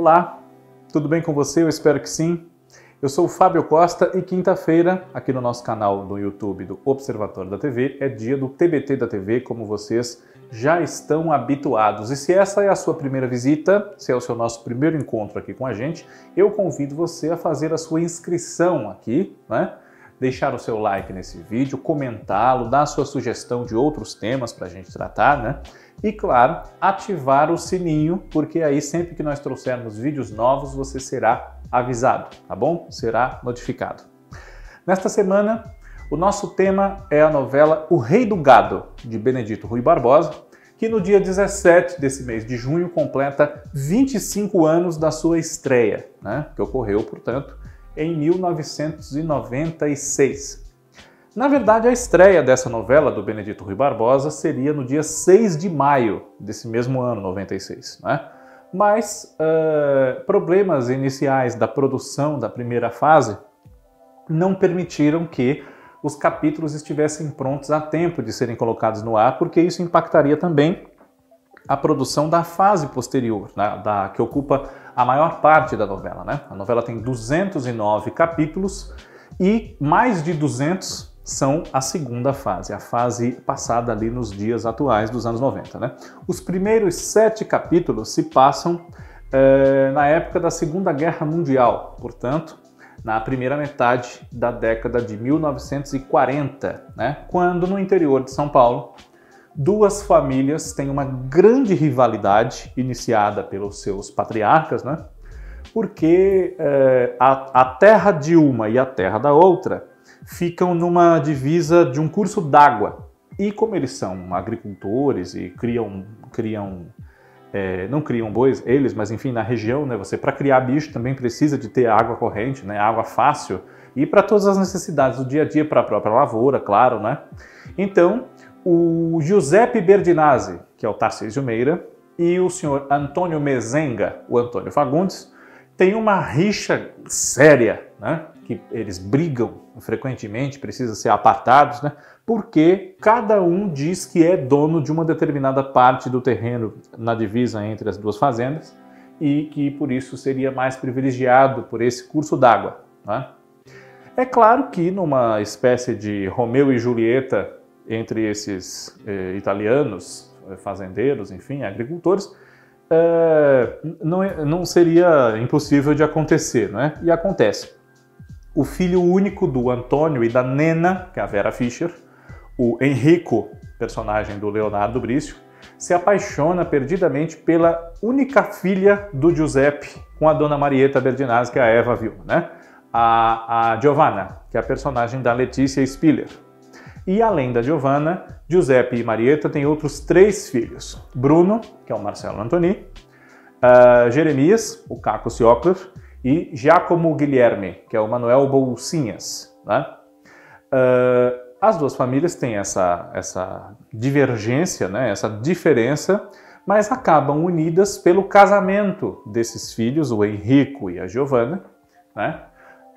Olá, tudo bem com você? Eu espero que sim. Eu sou o Fábio Costa e quinta-feira, aqui no nosso canal do YouTube do Observatório da TV, é dia do TBT da TV, como vocês já estão habituados. E se essa é a sua primeira visita, se é o seu nosso primeiro encontro aqui com a gente, eu convido você a fazer a sua inscrição aqui, né? Deixar o seu like nesse vídeo, comentá-lo, dar sua sugestão de outros temas para a gente tratar, né? E claro, ativar o sininho, porque aí sempre que nós trouxermos vídeos novos, você será avisado, tá bom? Será notificado. Nesta semana, o nosso tema é a novela O Rei do Gado, de Benedito Rui Barbosa, que no dia 17 desse mês de junho completa 25 anos da sua estreia, né? que ocorreu, portanto, em 1996. Na verdade, a estreia dessa novela do Benedito Rui Barbosa seria no dia 6 de maio desse mesmo ano, 96. Né? Mas uh, problemas iniciais da produção da primeira fase não permitiram que os capítulos estivessem prontos a tempo de serem colocados no ar, porque isso impactaria também a produção da fase posterior, né, da, que ocupa a maior parte da novela. Né? A novela tem 209 capítulos e mais de 200 são a segunda fase, a fase passada ali nos dias atuais dos anos 90. Né? Os primeiros sete capítulos se passam é, na época da Segunda Guerra Mundial, portanto, na primeira metade da década de 1940, né? quando no interior de São Paulo duas famílias têm uma grande rivalidade iniciada pelos seus patriarcas, né? porque é, a, a terra de uma e a terra da outra ficam numa divisa de um curso d'água. E como eles são agricultores e criam, criam é, não criam bois eles, mas enfim, na região, né, você para criar bicho também precisa de ter água corrente, né, água fácil e para todas as necessidades do dia a dia para a própria lavoura, claro, né? Então, o Giuseppe Berdinazzi, que é o Tarcísio Meira, e o senhor Antônio Mezenga, o Antônio Fagundes, tem uma rixa séria, né? que eles brigam frequentemente, precisam ser apartados, né? porque cada um diz que é dono de uma determinada parte do terreno na divisa entre as duas fazendas e que por isso seria mais privilegiado por esse curso d'água. Né? É claro que numa espécie de Romeu e Julieta entre esses eh, italianos, eh, fazendeiros, enfim, agricultores, eh, não, é, não seria impossível de acontecer, né? E acontece o filho único do Antônio e da Nena, que é a Vera Fischer, o Henrico, personagem do Leonardo Brício, se apaixona perdidamente pela única filha do Giuseppe com a dona Marieta Berdinazzi, que é a Eva viu, né? A, a Giovanna, que é a personagem da Letícia Spiller. E além da Giovanna, Giuseppe e Marieta têm outros três filhos: Bruno, que é o Marcelo Antoni, uh, Jeremias, o Caco Ciocler, e Giacomo Guilherme, que é o Manuel Bolsinhas. Né? Uh, as duas famílias têm essa, essa divergência, né? essa diferença, mas acabam unidas pelo casamento desses filhos, o Henrico e a Giovanna, né?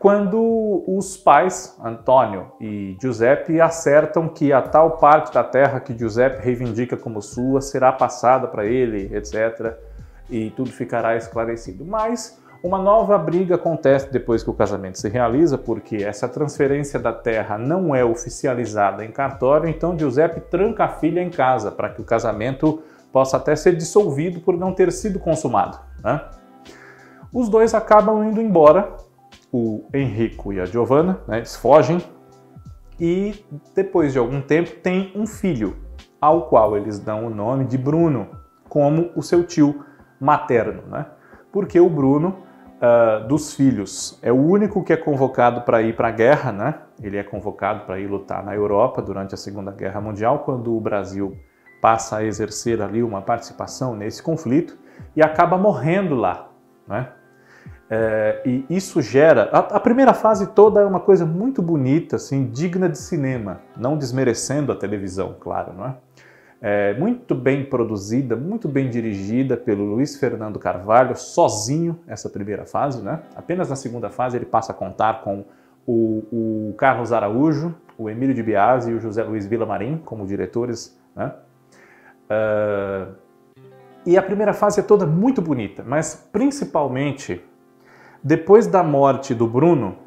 Quando os pais, Antônio e Giuseppe, acertam que a tal parte da terra que Giuseppe reivindica como sua será passada para ele, etc., e tudo ficará esclarecido. Mas uma nova briga acontece depois que o casamento se realiza, porque essa transferência da terra não é oficializada em cartório, então Giuseppe tranca a filha em casa para que o casamento possa até ser dissolvido por não ter sido consumado. Né? Os dois acabam indo embora, o Henrico e a Giovanna, né, eles fogem e depois de algum tempo tem um filho, ao qual eles dão o nome de Bruno, como o seu tio materno, né? Porque o Bruno uh, dos filhos. É o único que é convocado para ir para a guerra, né? Ele é convocado para ir lutar na Europa durante a Segunda Guerra Mundial, quando o Brasil passa a exercer ali uma participação nesse conflito e acaba morrendo lá, né? É, e isso gera. A, a, primeira fase toda é uma coisa muito bonita, assim, digna de cinema, não desmerecendo a televisão, claro, não é? é, muito bem produzida, muito bem dirigida pelo Luiz Fernando Carvalho, sozinho essa primeira fase, né? Apenas na segunda fase ele passa a contar com o, o Carlos Araújo, o Emílio de Biasi e o José Luiz Villamarim como diretores, né? Uh, E a primeira fase é toda muito bonita, mas principalmente depois da morte do Bruno,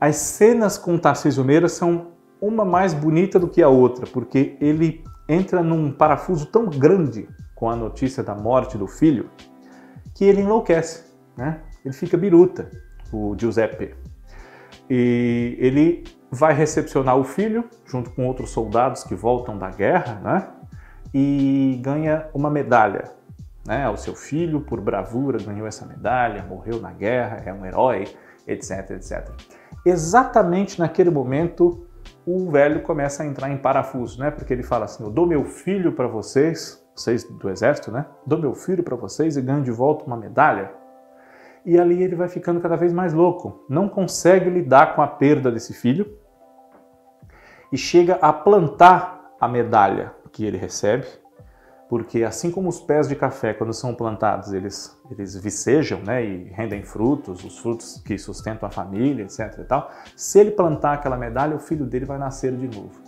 as cenas com Tarcísio Meira são uma mais bonita do que a outra, porque ele entra num parafuso tão grande com a notícia da morte do filho que ele enlouquece, né? Ele fica biruta, o Giuseppe. E ele vai recepcionar o filho junto com outros soldados que voltam da guerra, né? E ganha uma medalha, né? O seu filho, por bravura, ganhou essa medalha, morreu na guerra, é um herói, etc, etc. Exatamente naquele momento, o velho começa a entrar em parafuso, né? Porque ele fala assim: Eu dou meu filho para vocês, vocês do exército, né? Dou meu filho para vocês e ganho de volta uma medalha. E ali ele vai ficando cada vez mais louco, não consegue lidar com a perda desse filho e chega a plantar a medalha que ele recebe porque assim como os pés de café, quando são plantados, eles, eles vicejam né, e rendem frutos, os frutos que sustentam a família, etc. E tal, se ele plantar aquela medalha, o filho dele vai nascer de novo.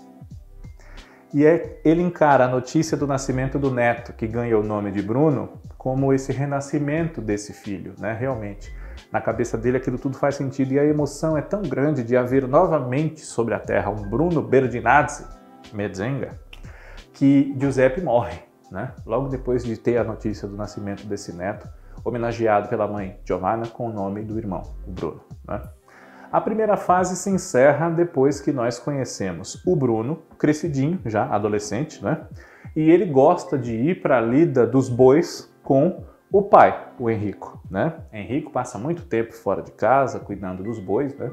E é, ele encara a notícia do nascimento do neto, que ganha o nome de Bruno, como esse renascimento desse filho, né, realmente. Na cabeça dele aquilo tudo faz sentido e a emoção é tão grande de haver novamente sobre a terra um Bruno Berdinazzi, Medzenga, que Giuseppe morre né? logo depois de ter a notícia do nascimento desse neto, homenageado pela mãe Giovanna com o nome do irmão, o Bruno. Né? A primeira fase se encerra depois que nós conhecemos o Bruno, crescidinho, já adolescente, né? e ele gosta de ir para a lida dos bois com o pai, o Henrico, né? Henrico passa muito tempo fora de casa, cuidando dos bois, né?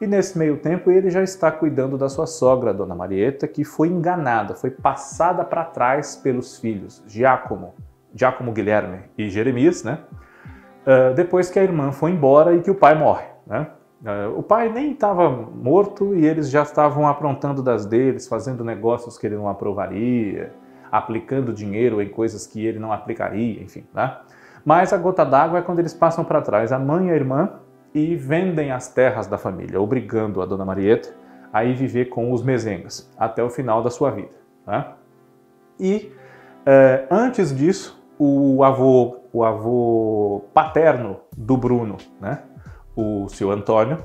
E nesse meio tempo ele já está cuidando da sua sogra, Dona Marieta, que foi enganada, foi passada para trás pelos filhos, Giacomo, Giacomo Guilherme e Jeremias, né? Uh, depois que a irmã foi embora e que o pai morre, né? Uh, o pai nem estava morto e eles já estavam aprontando das deles, fazendo negócios que ele não aprovaria, aplicando dinheiro em coisas que ele não aplicaria, enfim, né? Mas a gota d'água é quando eles passam para trás, a mãe e a irmã, e vendem as terras da família, obrigando a dona Marieta a ir viver com os mezengas até o final da sua vida. Né? E eh, antes disso, o avô, o avô paterno do Bruno, né? o seu Antônio,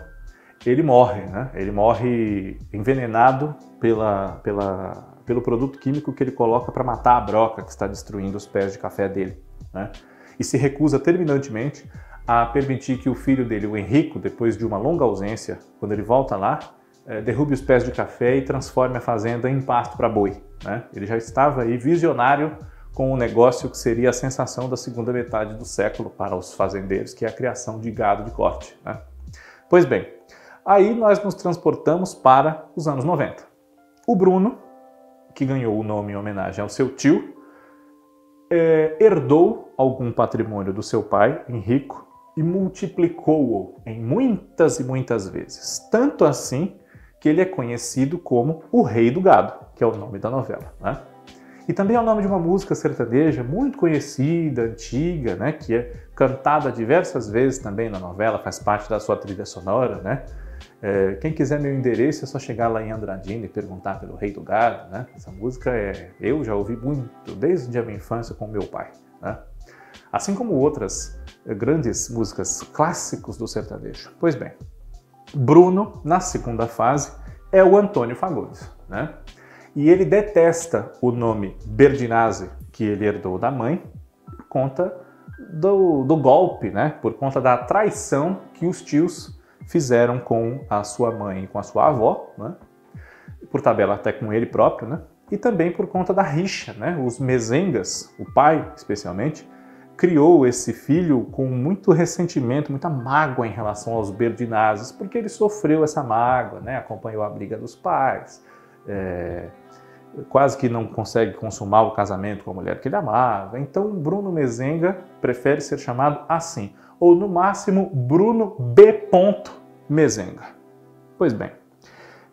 ele morre, né? Ele morre envenenado pela, pela, pelo produto químico que ele coloca para matar a broca que está destruindo os pés de café dele, né? E se recusa terminantemente a permitir que o filho dele, o Henrico, depois de uma longa ausência, quando ele volta lá, é, derrube os pés de café e transforme a fazenda em pasto para boi. Né? Ele já estava aí visionário com o um negócio que seria a sensação da segunda metade do século para os fazendeiros, que é a criação de gado de corte. Né? Pois bem, aí nós nos transportamos para os anos 90. O Bruno, que ganhou o nome em homenagem ao seu tio, é, herdou algum patrimônio do seu pai, Henrico, e multiplicou-o em muitas e muitas vezes. Tanto assim que ele é conhecido como o Rei do Gado, que é o nome da novela. Né? E também é o nome de uma música sertaneja muito conhecida, antiga, né? que é cantada diversas vezes também na novela, faz parte da sua trilha sonora. Né? É, quem quiser meu endereço é só chegar lá em Andradina e perguntar pelo Rei do Gado, né? Essa música é, eu já ouvi muito desde a minha infância com meu pai, né? Assim como outras eh, grandes músicas clássicos do sertanejo. Pois bem, Bruno, na segunda fase, é o Antônio Fagundes, né? E ele detesta o nome Berdinazzi, que ele herdou da mãe, por conta do, do golpe, né? Por conta da traição que os tios fizeram com a sua mãe e com a sua avó, né? por tabela até com ele próprio, né? e também por conta da rixa. Né? Os mezengas, o pai especialmente, criou esse filho com muito ressentimento, muita mágoa em relação aos Berdinazes, porque ele sofreu essa mágoa, né? acompanhou a briga dos pais, é, quase que não consegue consumar o casamento com a mulher que ele amava. Então Bruno Mezenga prefere ser chamado assim ou no máximo Bruno B. Mezenga. Pois bem,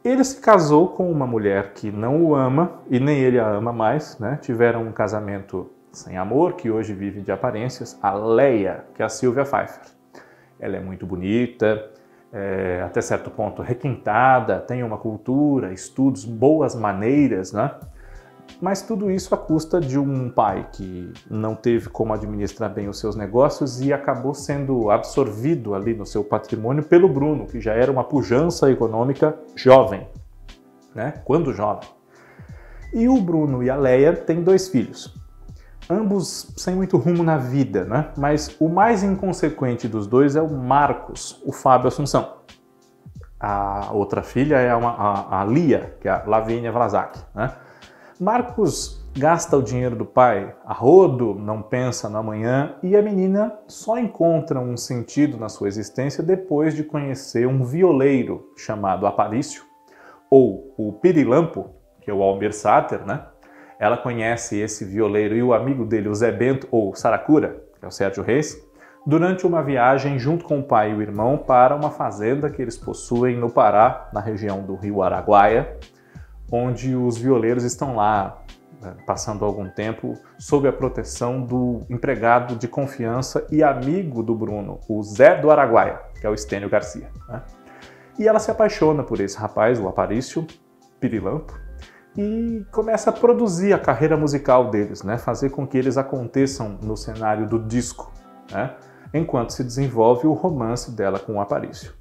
ele se casou com uma mulher que não o ama e nem ele a ama mais, né? Tiveram um casamento sem amor, que hoje vive de aparências, a Leia, que é a Sylvia Pfeiffer. Ela é muito bonita, é, até certo ponto requintada, tem uma cultura, estudos, boas maneiras, né? Mas tudo isso à custa de um pai que não teve como administrar bem os seus negócios e acabou sendo absorvido ali no seu patrimônio pelo Bruno, que já era uma pujança econômica jovem, né? Quando jovem. E o Bruno e a Leia têm dois filhos, ambos sem muito rumo na vida, né? Mas o mais inconsequente dos dois é o Marcos, o Fábio Assunção. A outra filha é uma, a, a Lia, que é a Lavínia Vlasak, né? Marcos gasta o dinheiro do pai a rodo, não pensa no amanhã e a menina só encontra um sentido na sua existência depois de conhecer um violeiro chamado Aparício, ou o Pirilampo, que é o Almir Sater, né? Ela conhece esse violeiro e o amigo dele, o Zé Bento, ou Saracura, que é o Sérgio Reis, durante uma viagem junto com o pai e o irmão para uma fazenda que eles possuem no Pará, na região do rio Araguaia, onde os violeiros estão lá né, passando algum tempo sob a proteção do empregado de confiança e amigo do Bruno, o Zé do Araguaia, que é o Estênio Garcia. Né? E ela se apaixona por esse rapaz, o Aparício Pirilampo, e começa a produzir a carreira musical deles, né? fazer com que eles aconteçam no cenário do disco, né? enquanto se desenvolve o romance dela com o Aparício.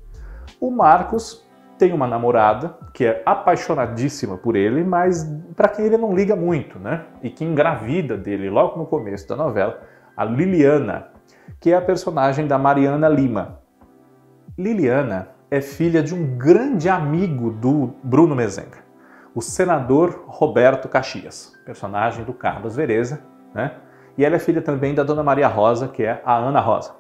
O Marcos tem uma namorada que é apaixonadíssima por ele, mas para quem ele não liga muito, né? E que engravida dele logo no começo da novela, a Liliana, que é a personagem da Mariana Lima. Liliana é filha de um grande amigo do Bruno Mezenga, o senador Roberto Caxias, personagem do Carlos Vereza, né? E ela é filha também da Dona Maria Rosa, que é a Ana Rosa.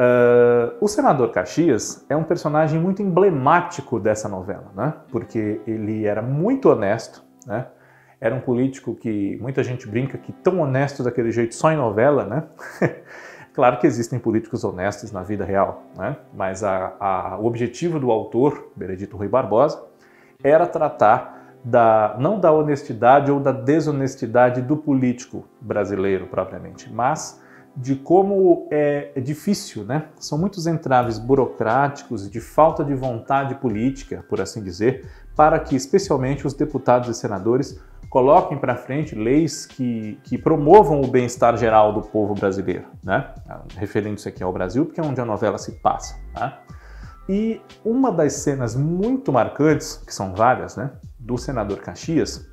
Uh, o senador Caxias é um personagem muito emblemático dessa novela, né? porque ele era muito honesto, né? era um político que muita gente brinca que tão honesto daquele jeito só em novela, né? claro que existem políticos honestos na vida real, né? mas a, a, o objetivo do autor, Benedito Rui Barbosa, era tratar da, não da honestidade ou da desonestidade do político brasileiro propriamente, mas de como é, é difícil, né? São muitos entraves burocráticos e de falta de vontade política, por assim dizer, para que especialmente os deputados e senadores coloquem para frente leis que, que promovam o bem-estar geral do povo brasileiro, né? Referindo-se aqui ao Brasil, porque é onde a novela se passa, né? E uma das cenas muito marcantes, que são várias, né, do senador Caxias,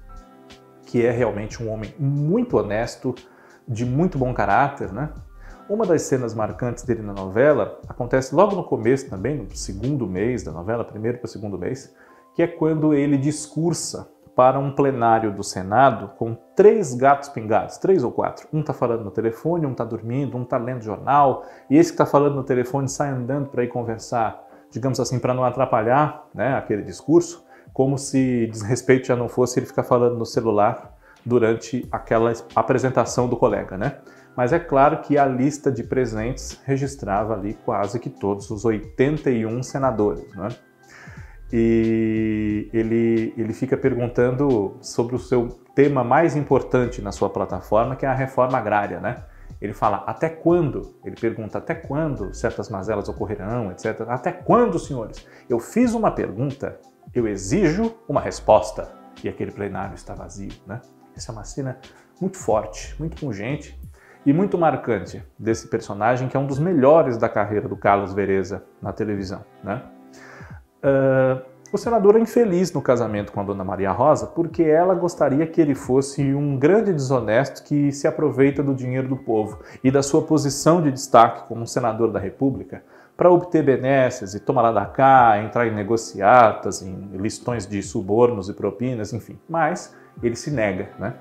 que é realmente um homem muito honesto, de muito bom caráter, né? Uma das cenas marcantes dele na novela acontece logo no começo também, no segundo mês da novela, primeiro para o segundo mês, que é quando ele discursa para um plenário do Senado com três gatos pingados, três ou quatro. Um está falando no telefone, um está dormindo, um está lendo jornal, e esse que está falando no telefone sai andando para ir conversar, digamos assim, para não atrapalhar né, aquele discurso, como se desrespeito já não fosse ele ficar falando no celular durante aquela apresentação do colega, né? Mas é claro que a lista de presentes registrava ali quase que todos os 81 senadores, né? E ele, ele fica perguntando sobre o seu tema mais importante na sua plataforma, que é a reforma agrária, né? Ele fala, até quando? Ele pergunta, até quando certas mazelas ocorrerão, etc. Até quando, senhores? Eu fiz uma pergunta, eu exijo uma resposta. E aquele plenário está vazio, né? Essa é uma cena muito forte, muito pungente e muito marcante desse personagem que é um dos melhores da carreira do Carlos Vereza na televisão. Né? Uh, o senador é infeliz no casamento com a dona Maria Rosa porque ela gostaria que ele fosse um grande desonesto que se aproveita do dinheiro do povo e da sua posição de destaque como senador da República para obter benesses e tomar lá da cá, entrar em negociatas, em listões de subornos e propinas, enfim. Mas ele se nega, né?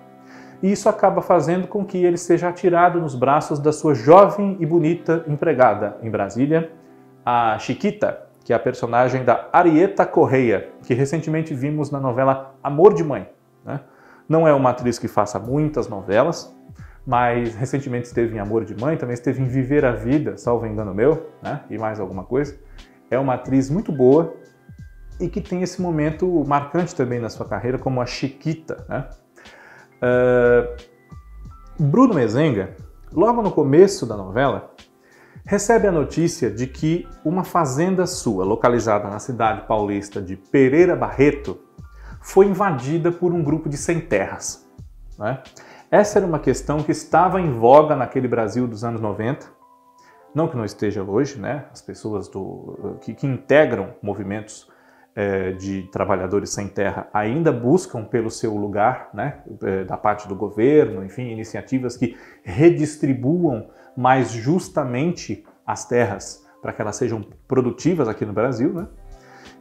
E isso acaba fazendo com que ele seja atirado nos braços da sua jovem e bonita empregada em Brasília, a Chiquita, que é a personagem da Arieta Correia, que recentemente vimos na novela Amor de Mãe. Né? Não é uma atriz que faça muitas novelas, mas recentemente esteve em Amor de Mãe, também esteve em Viver a Vida, salvo engano meu, né? e mais alguma coisa. É uma atriz muito boa, e que tem esse momento marcante também na sua carreira como a Chiquita. Né? Uh, Bruno Mezenga, logo no começo da novela, recebe a notícia de que uma fazenda sua, localizada na cidade paulista de Pereira Barreto, foi invadida por um grupo de sem terras. Né? Essa era uma questão que estava em voga naquele Brasil dos anos 90, não que não esteja hoje, né? As pessoas do, que, que integram movimentos é, de trabalhadores sem terra ainda buscam pelo seu lugar, né? É, da parte do governo, enfim, iniciativas que redistribuam mais justamente as terras para que elas sejam produtivas aqui no Brasil, né?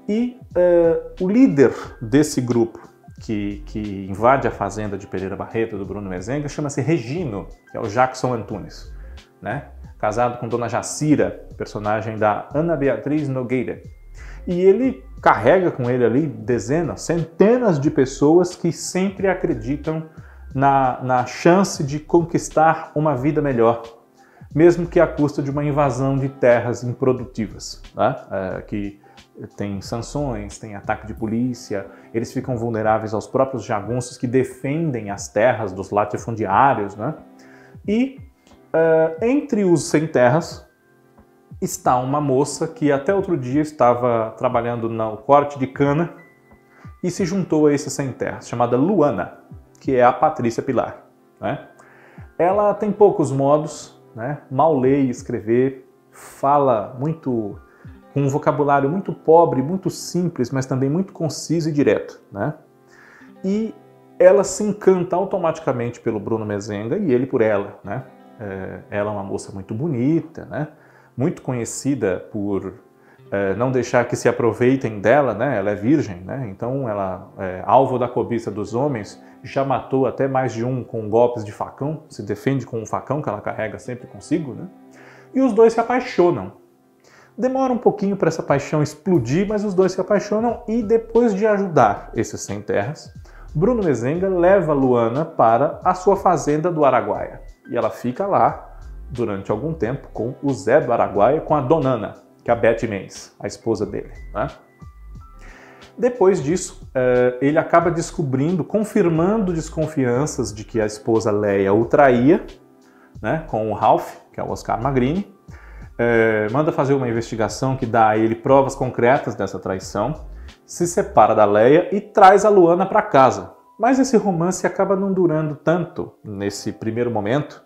E é, o líder desse grupo que, que, invade a fazenda de Pereira Barreto, do Bruno Mezenga, chama-se Regino, que é o Jackson Antunes, né? casado com Dona Jacira, personagem da Ana Beatriz Nogueira. E ele carrega com ele ali dezenas, centenas de pessoas que sempre acreditam na, na chance de conquistar uma vida melhor, mesmo que à custa de uma invasão de terras improdutivas, né? é, que tem sanções, tem ataque de polícia, eles ficam vulneráveis aos próprios jagunços que defendem as terras dos latifundiários, né? E uh, entre os sem terras está uma moça que até outro dia estava trabalhando no corte de cana e se juntou a esses sem terras, chamada Luana, que é a Patrícia Pilar. Né? Ela tem poucos modos, né? mal lê e escrever, fala muito com um vocabulário muito pobre, muito simples, mas também muito conciso e direto. Né? E ela se encanta automaticamente pelo Bruno Mezenga e ele por ela. Né? É, ela é uma moça muito bonita, né? Muito conhecida por é, não deixar que se aproveitem dela, né? ela é virgem, né? então ela é alvo da cobiça dos homens, já matou até mais de um com golpes de facão, se defende com um facão que ela carrega sempre consigo, né? e os dois se apaixonam. Demora um pouquinho para essa paixão explodir, mas os dois se apaixonam e depois de ajudar esses sem terras, Bruno Mezenga leva Luana para a sua fazenda do Araguaia. E ela fica lá durante algum tempo com o Zé do Araguaia, com a Donana, que é a Beth Mendes, a esposa dele. Né? Depois disso, eh, ele acaba descobrindo, confirmando desconfianças de que a esposa Leia o traía, né, com o Ralph, que é o Oscar Magrini, é, manda fazer uma investigação que dá a ele provas concretas dessa traição, se separa da Leia e traz a Luana para casa. Mas esse romance acaba não durando tanto nesse primeiro momento,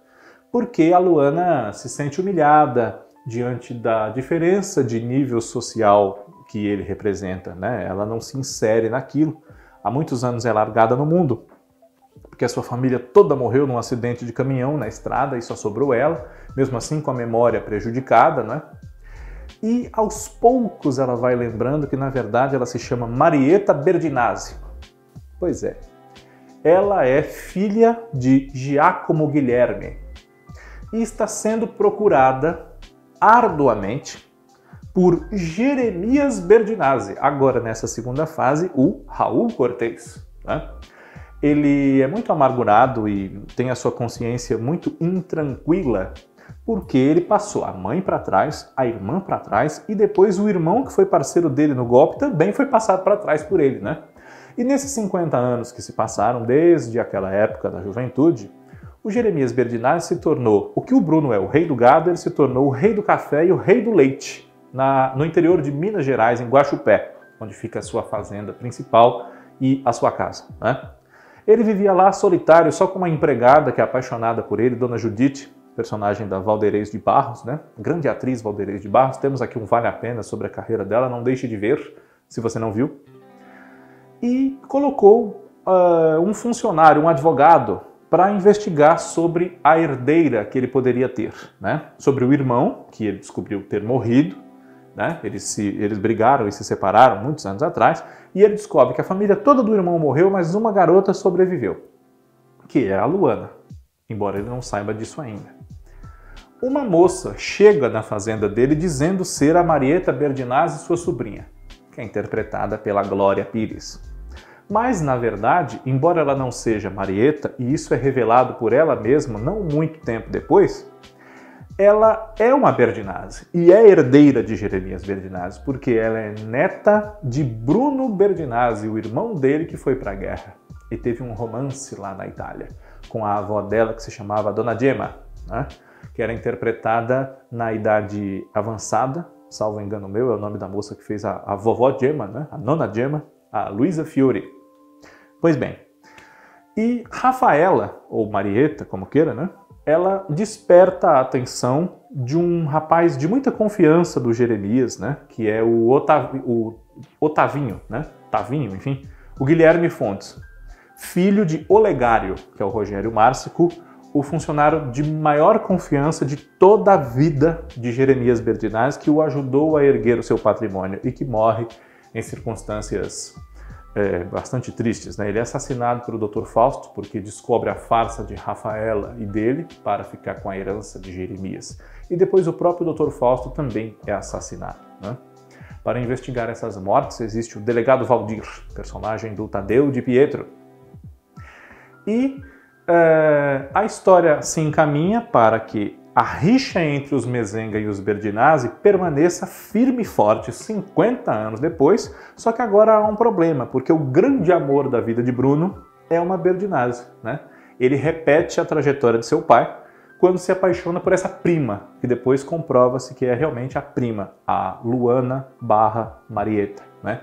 porque a Luana se sente humilhada diante da diferença de nível social que ele representa. Né? Ela não se insere naquilo. Há muitos anos é largada no mundo, porque a sua família toda morreu num acidente de caminhão na estrada e só sobrou ela mesmo assim com a memória prejudicada, né? E aos poucos ela vai lembrando que na verdade ela se chama Marieta Berdinazzi. Pois é, ela é filha de Giacomo Guilherme e está sendo procurada arduamente por Jeremias Berdinazzi, agora nessa segunda fase, o Raul Cortez. Né? Ele é muito amargurado e tem a sua consciência muito intranquila porque ele passou a mãe para trás, a irmã para trás e depois o irmão que foi parceiro dele no golpe também foi passado para trás por ele, né? E nesses 50 anos que se passaram desde aquela época da juventude, o Jeremias Berdinazzi se tornou o que o Bruno é o rei do gado, ele se tornou o rei do café e o rei do leite na, no interior de Minas Gerais, em Guaxupé, onde fica a sua fazenda principal e a sua casa. Né? Ele vivia lá solitário, só com uma empregada que é apaixonada por ele, Dona Judite, personagem da Valderez de Barros, né? Grande atriz Valderez de Barros. Temos aqui um Vale a Pena sobre a carreira dela, não deixe de ver, se você não viu. E colocou uh, um funcionário, um advogado, para investigar sobre a herdeira que ele poderia ter, né? Sobre o irmão, que ele descobriu ter morrido, né? Eles, se, eles brigaram e se separaram muitos anos atrás, e ele descobre que a família toda do irmão morreu, mas uma garota sobreviveu, que é a Luana, embora ele não saiba disso ainda. Uma moça chega na fazenda dele dizendo ser a Marieta Berdinazzi, sua sobrinha, que é interpretada pela Glória Pires. Mas, na verdade, embora ela não seja Marieta, e isso é revelado por ela mesma não muito tempo depois, ela é uma Berdinazzi e é herdeira de Jeremias Berdinazzi, porque ela é neta de Bruno Berdinazzi, o irmão dele que foi para a guerra e teve um romance lá na Itália com a avó dela que se chamava Dona Gemma. Né? que era interpretada na idade avançada, salvo engano meu, é o nome da moça que fez a, a vovó Gemma, né? a nona Gemma, a Luisa Fiore. Pois bem, e Rafaela, ou Marieta, como queira, né? Ela desperta a atenção de um rapaz de muita confiança do Jeremias, né? Que é o, Otav... o Otavinho, né? Tavinho, enfim. O Guilherme Fontes, filho de Olegário, que é o Rogério Márcico, o funcionário de maior confiança de toda a vida de Jeremias Berdinaz, que o ajudou a erguer o seu patrimônio e que morre em circunstâncias é, bastante tristes. Né? Ele é assassinado pelo Dr. Fausto porque descobre a farsa de Rafaela e dele para ficar com a herança de Jeremias. E depois o próprio Dr. Fausto também é assassinado. Né? Para investigar essas mortes existe o delegado Valdir, personagem do Tadeu de Pietro. E é, a história se encaminha para que a rixa entre os Mezenga e os Berdinazzi permaneça firme e forte 50 anos depois, só que agora há um problema, porque o grande amor da vida de Bruno é uma Berdinazzi, né? Ele repete a trajetória de seu pai quando se apaixona por essa prima, que depois comprova-se que é realmente a prima, a Luana barra Marieta, né?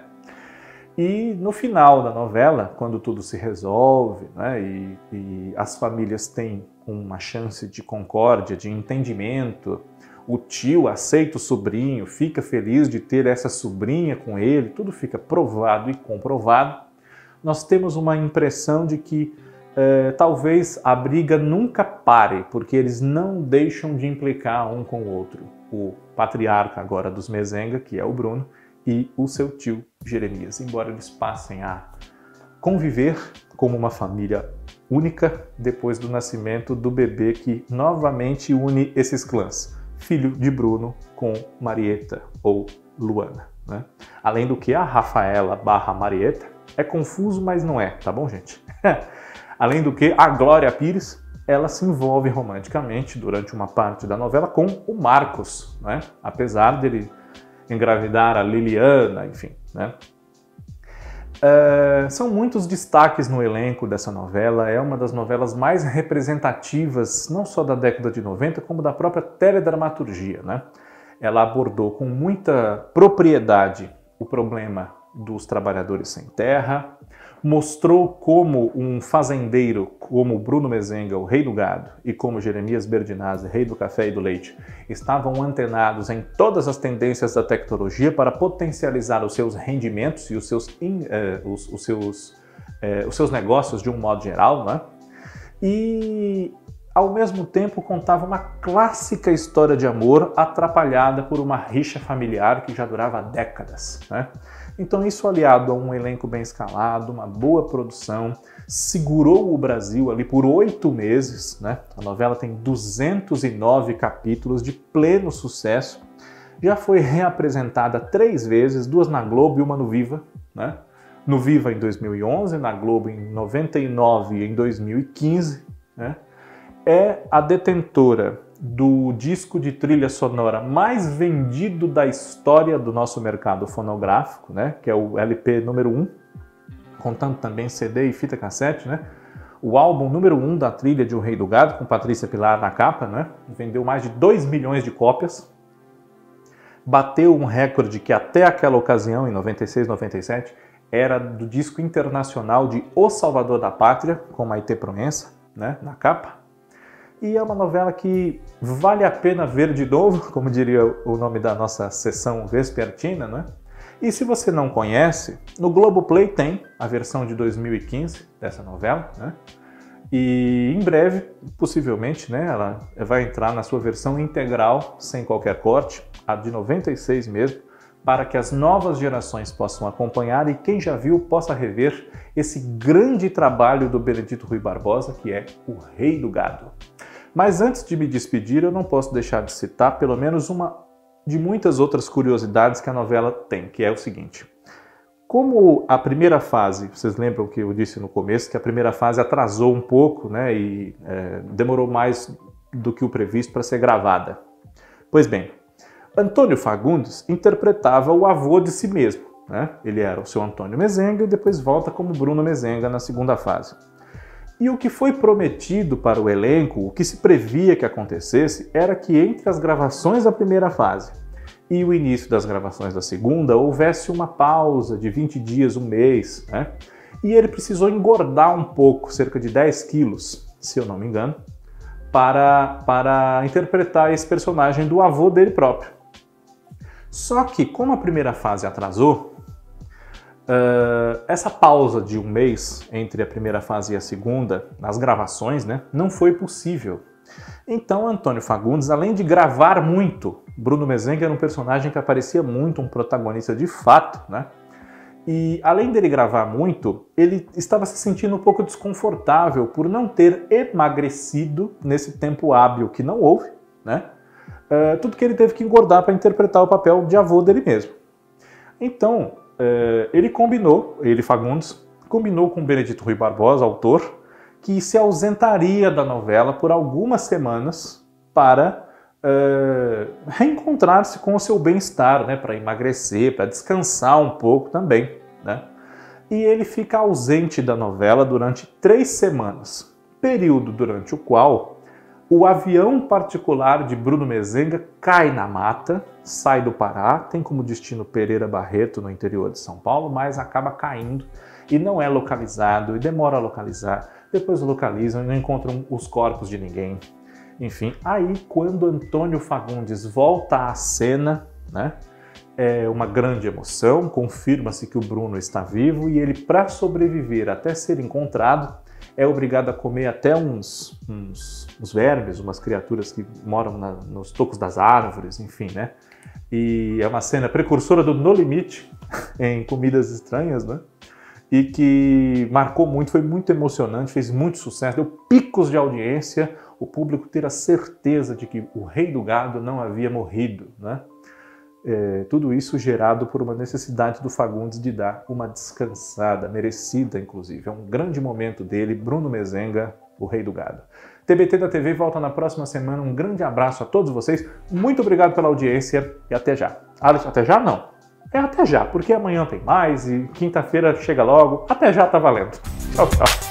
E no final da novela, quando tudo se resolve né, e, e, as famílias têm uma chance de concórdia, de entendimento, o tio aceita o sobrinho, fica feliz de ter essa sobrinha com ele, tudo fica provado e comprovado, nós temos uma impressão de que eh, talvez a briga nunca pare, porque eles não deixam de implicar um com o outro. O patriarca agora dos Mezenga, que é o Bruno, e o seu tio Jeremias, embora eles passem a conviver como uma família única depois do nascimento do bebê que novamente une esses clãs, filho de Bruno com Marieta ou Luana. Né? Além do que a Rafaela barra Marieta é confuso, mas não é, tá bom, gente? Além do que a Glória Pires ela se envolve romanticamente durante uma parte da novela com o Marcos, né? apesar dele engravidar a Liliana, enfim. Né? É, são muitos destaques no elenco dessa novela, é uma das novelas mais representativas, não só da década de 90, como da própria teledramaturgia. Né? Ela abordou com muita propriedade o problema dos trabalhadores sem terra, mostrou como um fazendeiro como Bruno Mezenga, o rei do gado, e como Jeremias Berdinazzi, rei do café e do leite, estavam antenados em todas as tendências da tecnologia para potencializar os seus rendimentos e os seus, eh, os, os, seus, eh, os seus negócios de um modo geral, né? e ao mesmo tempo contava uma clássica história de amor atrapalhada por uma rixa familiar que já durava décadas. Né? Então, isso aliado a um elenco bem escalado, uma boa produção, segurou o Brasil ali por oito meses. Né? A novela tem 209 capítulos de pleno sucesso. Já foi reapresentada três vezes, duas na Globo e uma no Viva. Né? No Viva em 2011, na Globo em 99 e em 2015. Né? É a detentora do disco de trilha sonora mais vendido da história do nosso mercado fonográfico, né? que é o LP número 1, contando também CD e fita cassete, né? O álbum número 1 da trilha de O Rei do Gado, com Patrícia Pilar na capa, né? Vendeu mais de 2 milhões de cópias. Bateu um recorde que até aquela ocasião, em 96, 97, era do disco internacional de O Salvador da Pátria, com Maite Proença, né? Na capa. E é uma novela que vale a pena ver de novo, como diria o nome da nossa sessão vespertina, né? E se você não conhece, no Globoplay tem a versão de 2015 dessa novela, né? E em breve, possivelmente, né, ela vai entrar na sua versão integral, sem qualquer corte, a de 96 mesmo, para que as novas gerações possam acompanhar e quem já viu possa rever esse grande trabalho do Benedito Rui Barbosa, que é O Rei do Gado. Mas antes de me despedir, eu não posso deixar de citar pelo menos uma de muitas outras curiosidades que a novela tem, que é o seguinte. Como a primeira fase, vocês lembram que eu disse no começo que a primeira fase atrasou um pouco né, e é, demorou mais do que o previsto para ser gravada. Pois bem, Antônio Fagundes interpretava o avô de si mesmo. Né? Ele era o seu Antônio Mezenga e depois volta como Bruno Mezenga na segunda fase. E o que foi prometido para o elenco, o que se previa que acontecesse, era que entre as gravações da primeira fase e o início das gravações da segunda houvesse uma pausa de 20 dias, um mês, né? e ele precisou engordar um pouco, cerca de 10 quilos, se eu não me engano, para, para interpretar esse personagem do avô dele próprio. Só que, como a primeira fase atrasou, uh, essa pausa de um mês entre a primeira fase e a segunda, nas gravações, né, não foi possível. Então, Antônio Fagundes, além de gravar muito, Bruno Mezenga era um personagem que aparecia muito, um protagonista de fato, né? E além dele gravar muito, ele estava se sentindo um pouco desconfortável por não ter emagrecido nesse tempo hábil que não houve, né? Uh, tudo que ele teve que engordar para interpretar o papel de avô dele mesmo. Então, uh, ele combinou, ele Fagundes, combinou com Benedito Rui Barbosa, autor, que se ausentaria da novela por algumas semanas para uh, reencontrar-se com o seu bem-estar, né, para emagrecer, para descansar um pouco também. Né? E ele fica ausente da novela durante três semanas, período durante o qual o avião particular de Bruno Mezenga cai na mata, sai do Pará, tem como destino Pereira Barreto, no interior de São Paulo, mas acaba caindo e não é localizado e demora a localizar. Depois localizam e não encontram os corpos de ninguém. Enfim, aí quando Antônio Fagundes volta à cena, né? É uma grande emoção, confirma-se que o Bruno está vivo e ele, para sobreviver até ser encontrado, é obrigado a comer até uns, uns, uns vermes, umas criaturas que moram na, nos tocos das árvores, enfim, né? E é uma cena precursora do No Limite em Comidas Estranhas, né? E que marcou muito, foi muito emocionante, fez muito sucesso, deu picos de audiência, o público ter a certeza de que o rei do gado não havia morrido, né? É, tudo isso gerado por uma necessidade do Fagundes de dar uma descansada, merecida inclusive. É um grande momento dele, Bruno Mezenga, o rei do gado. TBT da TV volta na próxima semana. Um grande abraço a todos vocês. Muito obrigado pela audiência e até já. Alex, até já não. É até já, porque amanhã tem mais e quinta-feira chega logo. Até já tá valendo. Tchau, tchau.